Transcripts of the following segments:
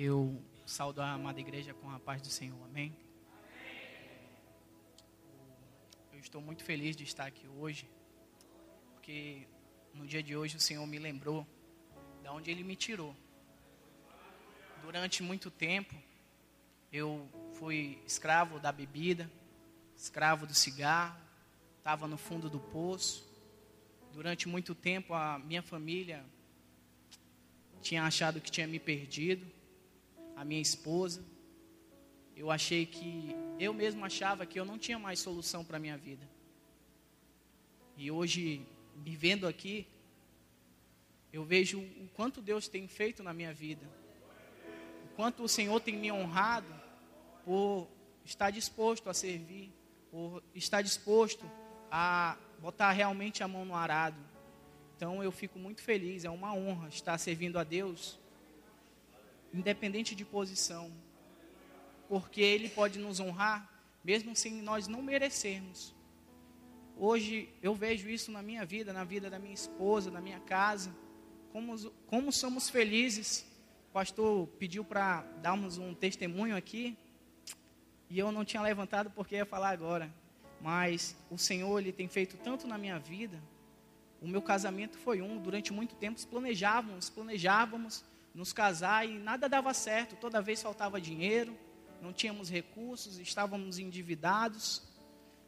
Eu saúdo a amada igreja com a paz do Senhor. Amém? Eu estou muito feliz de estar aqui hoje, porque no dia de hoje o Senhor me lembrou de onde Ele me tirou. Durante muito tempo, eu fui escravo da bebida, escravo do cigarro, estava no fundo do poço. Durante muito tempo, a minha família tinha achado que tinha me perdido, a minha esposa. Eu achei que, eu mesmo achava que eu não tinha mais solução para minha vida. E hoje, me vendo aqui, eu vejo o quanto Deus tem feito na minha vida, o quanto o Senhor tem me honrado por estar disposto a servir, por estar disposto a botar realmente a mão no arado. Então eu fico muito feliz, é uma honra estar servindo a Deus, independente de posição, porque Ele pode nos honrar, mesmo sem nós não merecermos. Hoje eu vejo isso na minha vida, na vida da minha esposa, na minha casa, como, como somos felizes. O pastor pediu para darmos um testemunho aqui, e eu não tinha levantado porque ia falar agora. Mas o Senhor, Ele tem feito tanto na minha vida. O meu casamento foi um, durante muito tempo planejávamos, planejávamos nos casar e nada dava certo. Toda vez faltava dinheiro, não tínhamos recursos, estávamos endividados.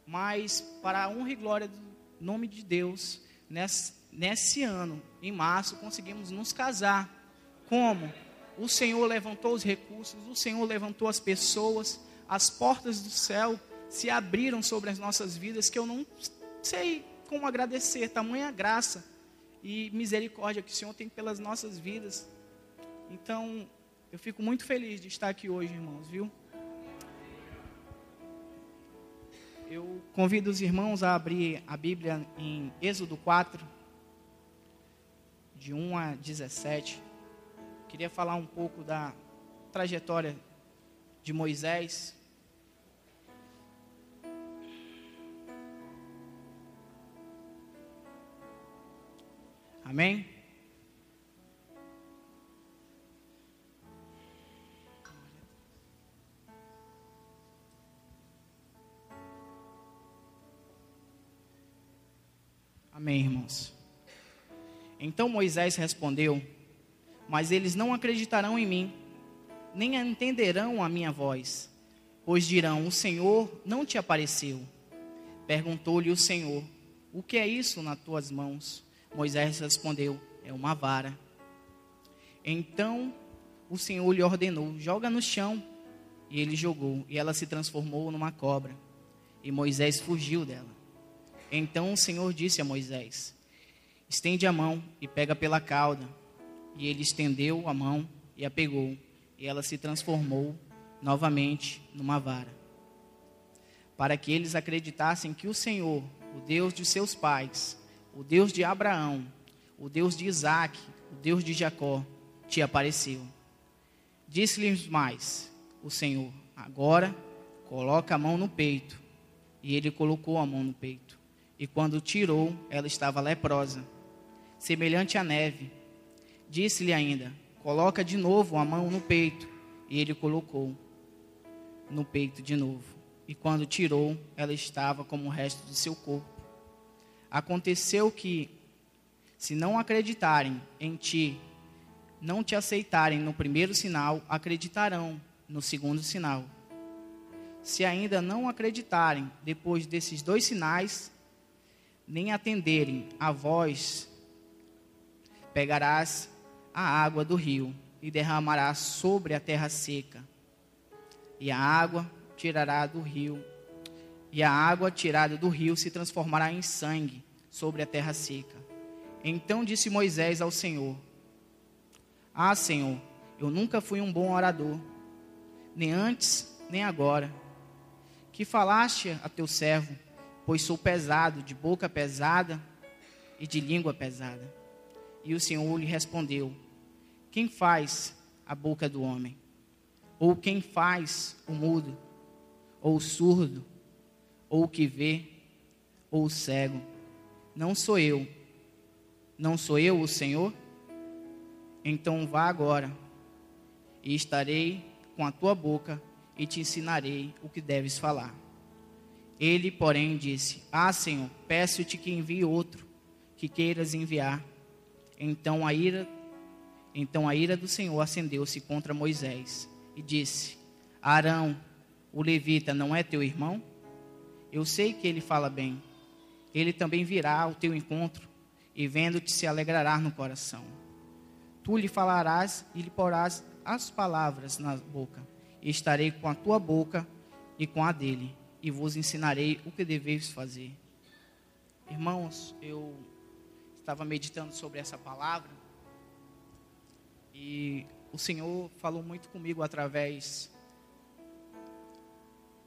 Mas, para a honra e glória do nome de Deus, nesse, nesse ano, em março, conseguimos nos casar. Como? O Senhor levantou os recursos, o Senhor levantou as pessoas as portas do céu se abriram sobre as nossas vidas, que eu não sei como agradecer, tamanha graça e misericórdia que o Senhor tem pelas nossas vidas. Então, eu fico muito feliz de estar aqui hoje, irmãos, viu? Eu convido os irmãos a abrir a Bíblia em Êxodo 4, de 1 a 17. Queria falar um pouco da trajetória de Moisés. Amém? Então Moisés respondeu: Mas eles não acreditarão em mim, nem entenderão a minha voz, pois dirão: O Senhor não te apareceu. Perguntou-lhe o Senhor: O que é isso nas tuas mãos? Moisés respondeu: É uma vara. Então o Senhor lhe ordenou: Joga no chão. E ele jogou, e ela se transformou numa cobra. E Moisés fugiu dela. Então o Senhor disse a Moisés: Estende a mão e pega pela cauda. E ele estendeu a mão e a pegou, e ela se transformou novamente numa vara. Para que eles acreditassem que o Senhor, o Deus de seus pais, o Deus de Abraão, o Deus de Isaac, o Deus de Jacó, te apareceu. Disse-lhes mais o Senhor: Agora coloca a mão no peito. E ele colocou a mão no peito. E quando tirou, ela estava leprosa, semelhante à neve. Disse-lhe ainda: Coloca de novo a mão no peito. E ele colocou no peito de novo. E quando tirou, ela estava como o resto do seu corpo. Aconteceu que, se não acreditarem em ti, não te aceitarem no primeiro sinal, acreditarão no segundo sinal. Se ainda não acreditarem depois desses dois sinais, nem atenderem a voz, pegarás a água do rio e derramarás sobre a terra seca, e a água tirará do rio e a água tirada do rio se transformará em sangue sobre a terra seca. Então disse Moisés ao Senhor: Ah, Senhor, eu nunca fui um bom orador, nem antes, nem agora. Que falaste a teu servo, pois sou pesado, de boca pesada e de língua pesada. E o Senhor lhe respondeu: Quem faz a boca do homem? Ou quem faz o mudo? Ou o surdo? ou o que vê, ou o cego. Não sou eu. Não sou eu o Senhor? Então vá agora e estarei com a tua boca e te ensinarei o que deves falar. Ele, porém, disse: Ah, Senhor, peço-te que envie outro que queiras enviar. Então a ira, então a ira do Senhor acendeu-se contra Moisés e disse: Arão, o levita não é teu irmão? Eu sei que ele fala bem. Ele também virá ao teu encontro e vendo-te se alegrará no coração. Tu lhe falarás e lhe porás as palavras na boca. E estarei com a tua boca e com a dele, e vos ensinarei o que deveis fazer. Irmãos, eu estava meditando sobre essa palavra e o Senhor falou muito comigo através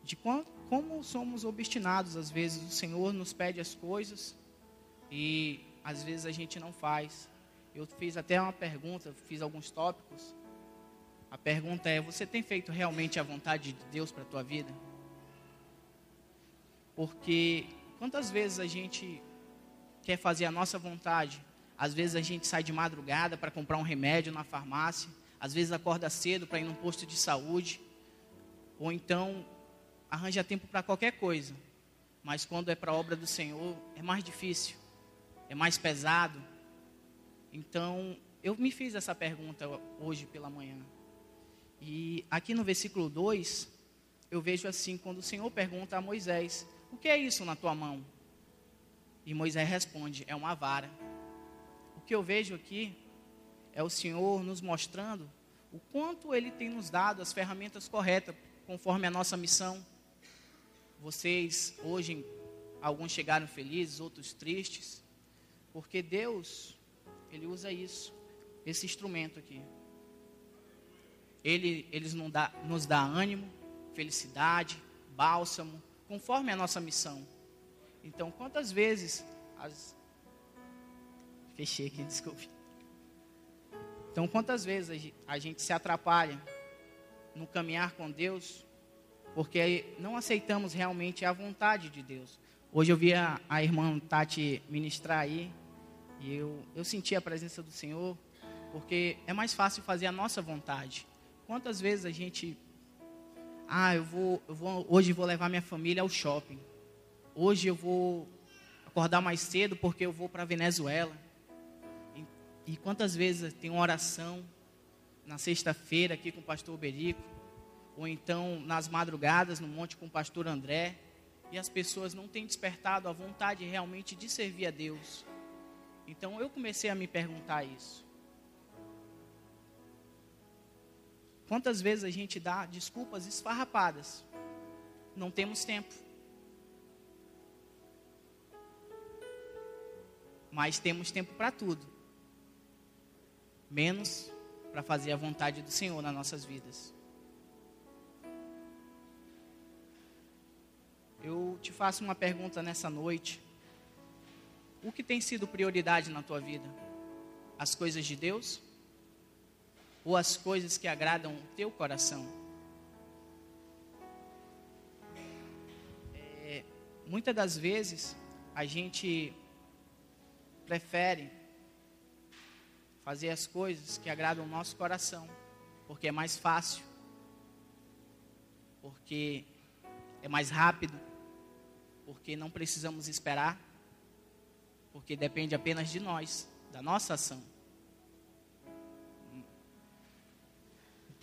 de como somos obstinados. Às vezes o Senhor nos pede as coisas e às vezes a gente não faz. Eu fiz até uma pergunta, fiz alguns tópicos. A pergunta é: você tem feito realmente a vontade de Deus para a tua vida? Porque quantas vezes a gente quer fazer a nossa vontade? Às vezes a gente sai de madrugada para comprar um remédio na farmácia, às vezes acorda cedo para ir num posto de saúde, ou então arranja tempo para qualquer coisa. Mas quando é para a obra do Senhor, é mais difícil, é mais pesado. Então, eu me fiz essa pergunta hoje pela manhã. E aqui no versículo 2, eu vejo assim: quando o Senhor pergunta a Moisés: O que é isso na tua mão? E Moisés responde: É uma vara. O que eu vejo aqui é o Senhor nos mostrando o quanto Ele tem nos dado as ferramentas corretas, conforme a nossa missão. Vocês, hoje, alguns chegaram felizes, outros tristes, porque Deus, Ele usa isso, esse instrumento aqui. Ele, eles nos dá, nos dá ânimo, felicidade, bálsamo, conforme a nossa missão. Então, quantas vezes as... fechei aqui, desculpe. Então, quantas vezes a gente se atrapalha no caminhar com Deus, porque não aceitamos realmente a vontade de Deus. Hoje eu vi a, a irmã Tati ministrar aí, e eu, eu senti a presença do Senhor, porque é mais fácil fazer a nossa vontade. Quantas vezes a gente, ah, eu vou, eu vou hoje vou levar minha família ao shopping. Hoje eu vou acordar mais cedo porque eu vou para a Venezuela. E, e, quantas vezes tem uma oração na sexta-feira aqui com o pastor Berico, ou então nas madrugadas no monte com o pastor André, e as pessoas não têm despertado a vontade realmente de servir a Deus. Então eu comecei a me perguntar isso. Quantas vezes a gente dá desculpas esfarrapadas? Não temos tempo. Mas temos tempo para tudo. Menos para fazer a vontade do Senhor nas nossas vidas. Eu te faço uma pergunta nessa noite. O que tem sido prioridade na tua vida? As coisas de Deus? Ou as coisas que agradam o teu coração. É, muitas das vezes a gente prefere fazer as coisas que agradam o nosso coração, porque é mais fácil, porque é mais rápido, porque não precisamos esperar, porque depende apenas de nós, da nossa ação.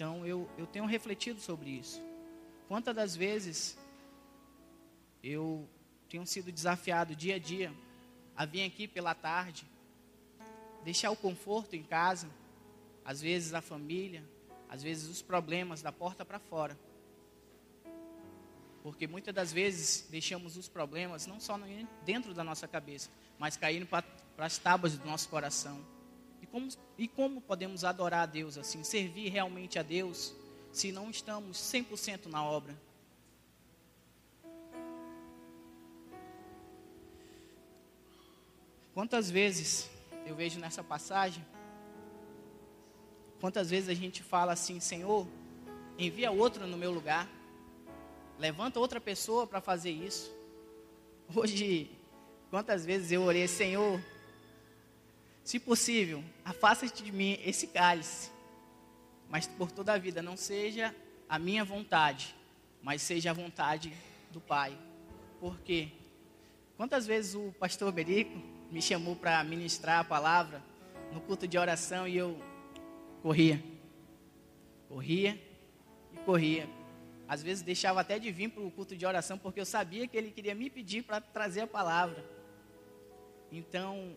Então eu, eu tenho refletido sobre isso. Quantas das vezes eu tenho sido desafiado dia a dia a vir aqui pela tarde, deixar o conforto em casa, às vezes a família, às vezes os problemas da porta para fora. Porque muitas das vezes deixamos os problemas não só dentro da nossa cabeça, mas caindo para as tábuas do nosso coração como, e como podemos adorar a Deus assim, servir realmente a Deus, se não estamos 100% na obra? Quantas vezes eu vejo nessa passagem, quantas vezes a gente fala assim, Senhor, envia outro no meu lugar, levanta outra pessoa para fazer isso. Hoje, quantas vezes eu orei, Senhor, se possível, afasta-te de mim esse cálice. mas por toda a vida, não seja a minha vontade, mas seja a vontade do Pai. Por quê? Quantas vezes o pastor Berico me chamou para ministrar a palavra no culto de oração e eu corria. Corria e corria. Às vezes deixava até de vir para o culto de oração porque eu sabia que ele queria me pedir para trazer a palavra. Então,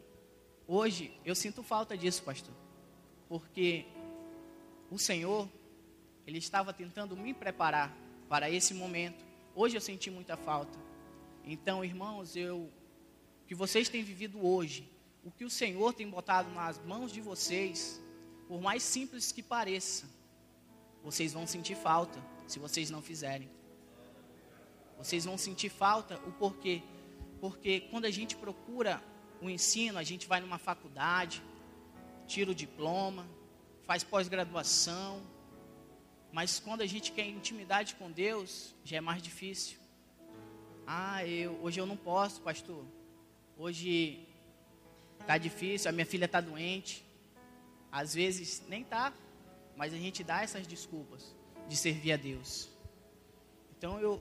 hoje eu sinto falta disso, pastor. Porque o Senhor, ele estava tentando me preparar para esse momento. Hoje eu senti muita falta. Então, irmãos, eu que vocês têm vivido hoje, o que o Senhor tem botado nas mãos de vocês, por mais simples que pareça, vocês vão sentir falta se vocês não fizerem. Vocês vão sentir falta o porquê? Porque quando a gente procura o ensino, a gente vai numa faculdade, tira o diploma, faz pós-graduação, mas quando a gente quer intimidade com Deus, já é mais difícil. Ah, eu, hoje eu não posso, pastor. Hoje está difícil, a minha filha está doente. Às vezes nem tá, mas a gente dá essas desculpas de servir a Deus. Então eu,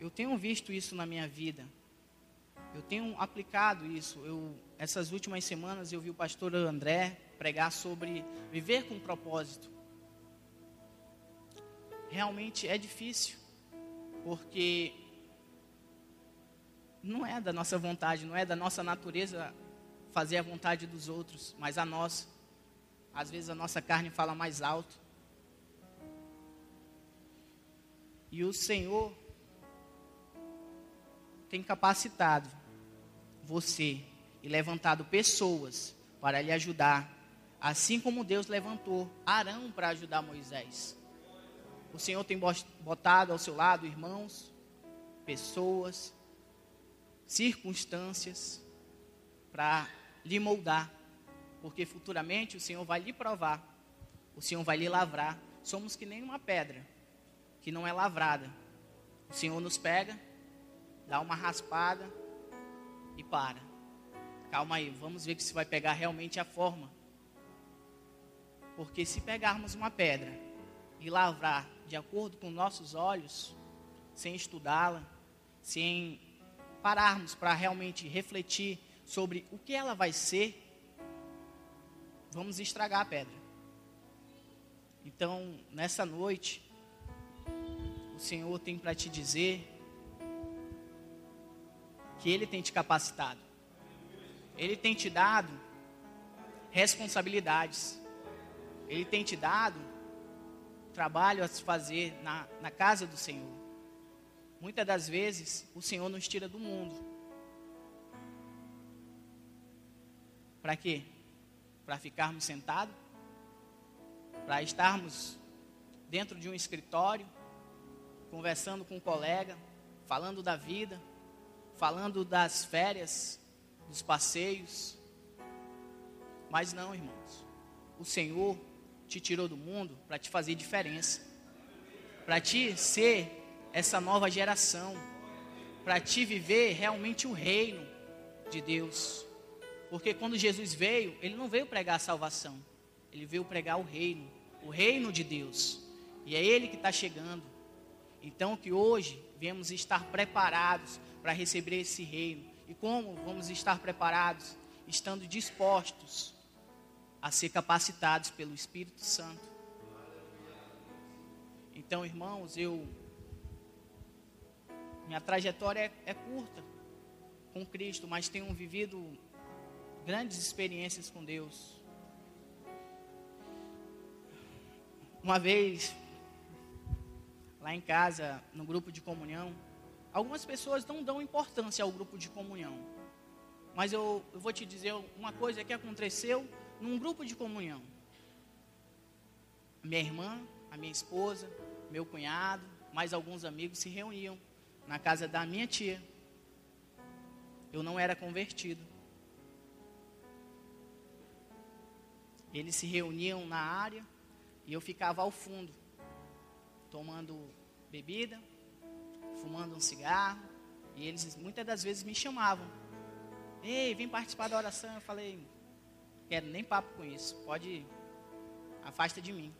eu tenho visto isso na minha vida. Eu tenho aplicado isso. Eu, essas últimas semanas eu vi o pastor André pregar sobre viver com propósito. Realmente é difícil, porque não é da nossa vontade, não é da nossa natureza fazer a vontade dos outros, mas a nossa. Às vezes a nossa carne fala mais alto. E o Senhor tem capacitado você e levantado pessoas para lhe ajudar, assim como Deus levantou Arão para ajudar Moisés. O Senhor tem botado ao seu lado irmãos, pessoas, circunstâncias para lhe moldar, porque futuramente o Senhor vai lhe provar, o Senhor vai lhe lavrar. Somos que nem uma pedra que não é lavrada. O Senhor nos pega, dá uma raspada e para. Calma aí, vamos ver que se vai pegar realmente a forma. Porque se pegarmos uma pedra e lavrar de acordo com nossos olhos, sem estudá-la, sem pararmos para realmente refletir sobre o que ela vai ser, vamos estragar a pedra. Então, nessa noite, o Senhor tem para te dizer que Ele tem te capacitado, Ele tem te dado responsabilidades, Ele tem te dado trabalho a se fazer na, na casa do Senhor. Muitas das vezes, o Senhor nos tira do mundo. Para quê? Para ficarmos sentados? Para estarmos dentro de um escritório, conversando com um colega, falando da vida, falando das férias, dos passeios. Mas não, irmãos. O Senhor te tirou do mundo para te fazer diferença. Para te ser essa nova geração, para te viver realmente o reino de Deus. Porque quando Jesus veio, ele não veio pregar a salvação, ele veio pregar o reino, o reino de Deus. E é ele que está chegando. Então que hoje viemos estar preparados para receber esse reino. E como vamos estar preparados? Estando dispostos a ser capacitados pelo Espírito Santo. Então, irmãos, eu minha trajetória é, é curta com Cristo, mas tenho vivido grandes experiências com Deus. Uma vez, lá em casa, no grupo de comunhão, algumas pessoas não dão importância ao grupo de comunhão. Mas eu, eu, vou te dizer uma coisa que aconteceu num grupo de comunhão. Minha irmã, a minha esposa, meu cunhado, mais alguns amigos se reuniam na casa da minha tia. Eu não era convertido. Eles se reuniam na área e eu ficava ao fundo, tomando bebida, fumando um cigarro. E eles muitas das vezes me chamavam. Ei, vem participar da oração. Eu falei, quero nem papo com isso. Pode, afasta de mim.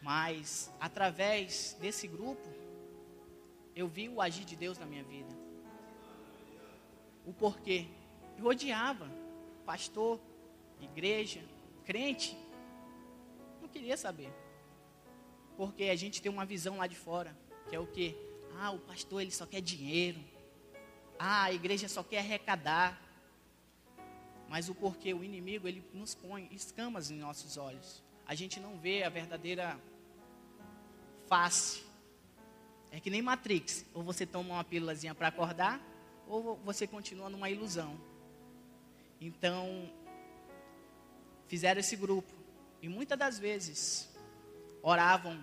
Mas através desse grupo, eu vi o agir de Deus na minha vida. O porquê? Eu odiava pastor, igreja, crente. Não queria saber. Porque a gente tem uma visão lá de fora, que é o que? Ah, o pastor ele só quer dinheiro. Ah, a igreja só quer arrecadar. Mas o porquê? O inimigo ele nos põe escamas em nossos olhos. A gente não vê a verdadeira face. É que nem Matrix. Ou você toma uma pílulazinha para acordar, ou você continua numa ilusão. Então, fizeram esse grupo. E muitas das vezes oravam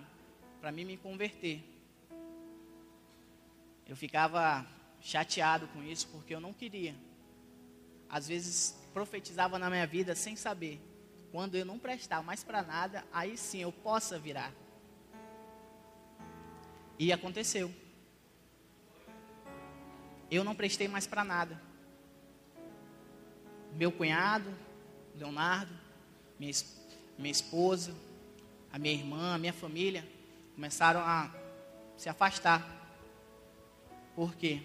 para mim me converter. Eu ficava chateado com isso porque eu não queria. Às vezes profetizava na minha vida sem saber. Quando eu não prestar mais para nada, aí sim eu possa virar. E aconteceu. Eu não prestei mais para nada. Meu cunhado, Leonardo, minha, minha esposa, a minha irmã, a minha família começaram a se afastar. Por quê?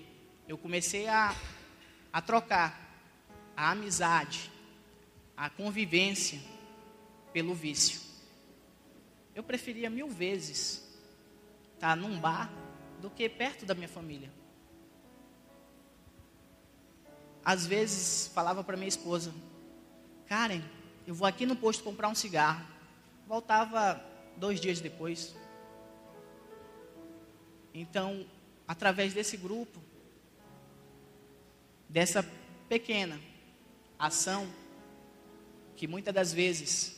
Eu comecei a, a trocar a amizade, a convivência pelo vício. Eu preferia mil vezes estar num bar do que perto da minha família. Às vezes falava para minha esposa, Karen, eu vou aqui no posto comprar um cigarro. Voltava dois dias depois. Então, através desse grupo, dessa pequena ação, que muitas das vezes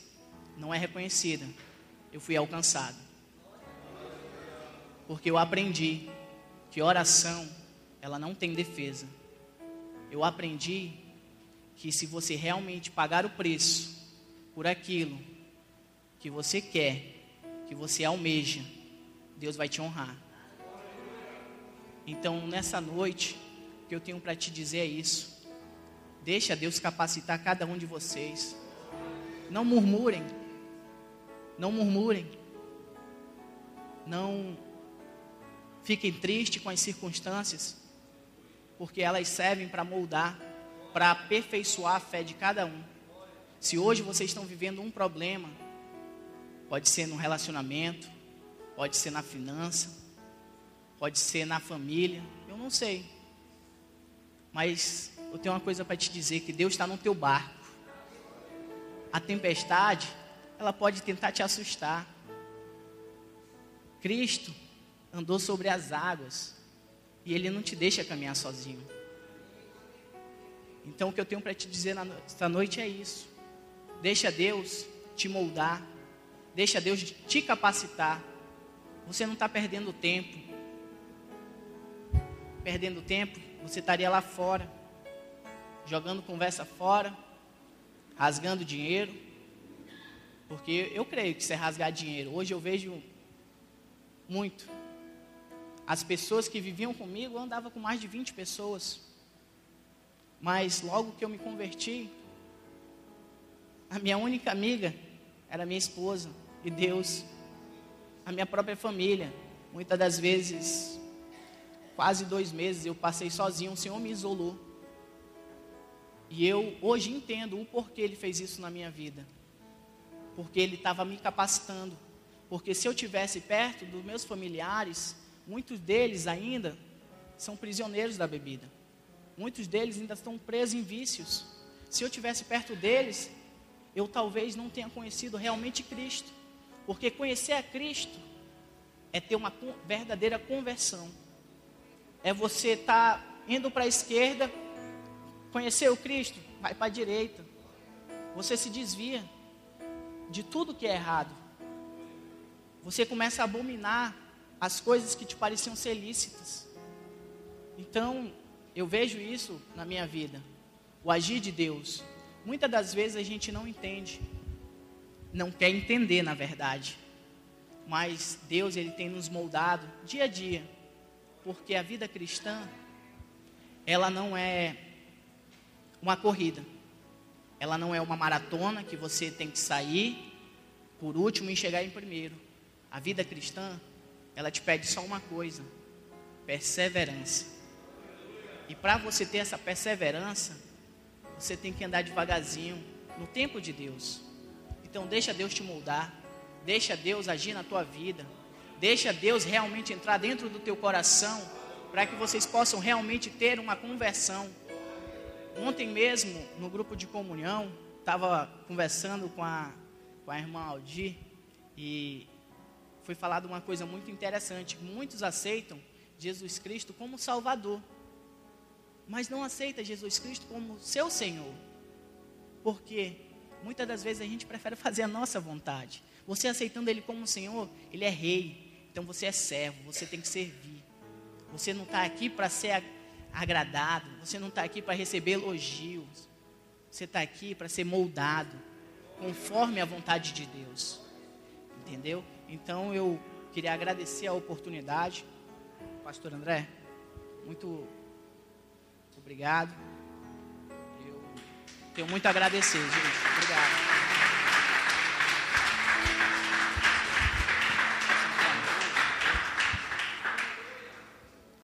não é reconhecida, eu fui alcançado. Porque eu aprendi que oração, ela não tem defesa. Eu aprendi que se você realmente pagar o preço por aquilo que você quer, que você almeja, Deus vai te honrar. Então, nessa noite, o que eu tenho para te dizer é isso. Deixa Deus capacitar cada um de vocês. Não murmurem. Não murmurem. Não fiquem tristes com as circunstâncias, porque elas servem para moldar, para aperfeiçoar a fé de cada um. Se hoje vocês estão vivendo um problema, pode ser no relacionamento, pode ser na finança, pode ser na família, eu não sei. Mas eu tenho uma coisa para te dizer: que Deus está no teu barco. A tempestade, ela pode tentar te assustar. Cristo andou sobre as águas e Ele não te deixa caminhar sozinho. Então, o que eu tenho para te dizer nesta noite é isso. Deixa Deus te moldar. Deixa Deus te capacitar. Você não está perdendo tempo. Perdendo tempo, você estaria lá fora, jogando conversa fora, rasgando dinheiro. Porque eu creio que isso é rasgar dinheiro. Hoje eu vejo muito. As pessoas que viviam comigo, eu andava com mais de 20 pessoas. Mas logo que eu me converti, a minha única amiga era minha esposa e Deus, a minha própria família. Muitas das vezes, quase dois meses, eu passei sozinho, o Senhor me isolou. E eu hoje entendo o porquê Ele fez isso na minha vida. Porque Ele estava me capacitando. Porque se eu tivesse perto dos meus familiares, muitos deles ainda são prisioneiros da bebida. Muitos deles ainda estão presos em vícios. Se eu tivesse perto deles, eu talvez não tenha conhecido realmente Cristo. Porque conhecer a Cristo é ter uma verdadeira conversão. É você estar tá indo para a esquerda, conhecer o Cristo, vai para a direita. Você se desvia de tudo que é errado. Você começa a abominar as coisas que te pareciam ser lícitas. Então, eu vejo isso na minha vida. O agir de Deus. Muitas das vezes a gente não entende, não quer entender, na verdade. Mas Deus ele tem nos moldado dia a dia, porque a vida cristã ela não é uma corrida. Ela não é uma maratona que você tem que sair por último e chegar em primeiro. A vida cristã, ela te pede só uma coisa: perseverança. E para você ter essa perseverança, você tem que andar devagarzinho no tempo de Deus. Então deixa Deus te moldar, deixa Deus agir na tua vida, deixa Deus realmente entrar dentro do teu coração, para que vocês possam realmente ter uma conversão. Ontem mesmo, no grupo de comunhão, estava conversando com a, com a irmã Aldir e foi falado uma coisa muito interessante. Muitos aceitam Jesus Cristo como Salvador, mas não aceita Jesus Cristo como seu Senhor. Porque muitas das vezes a gente prefere fazer a nossa vontade. Você aceitando Ele como Senhor, Ele é Rei. Então você é servo, você tem que servir. Você não está aqui para ser agradado, você não está aqui para receber elogios. Você está aqui para ser moldado conforme a vontade de Deus. Entendeu? Então eu queria agradecer a oportunidade. Pastor André, muito obrigado. Eu tenho muito a agradecer, gente.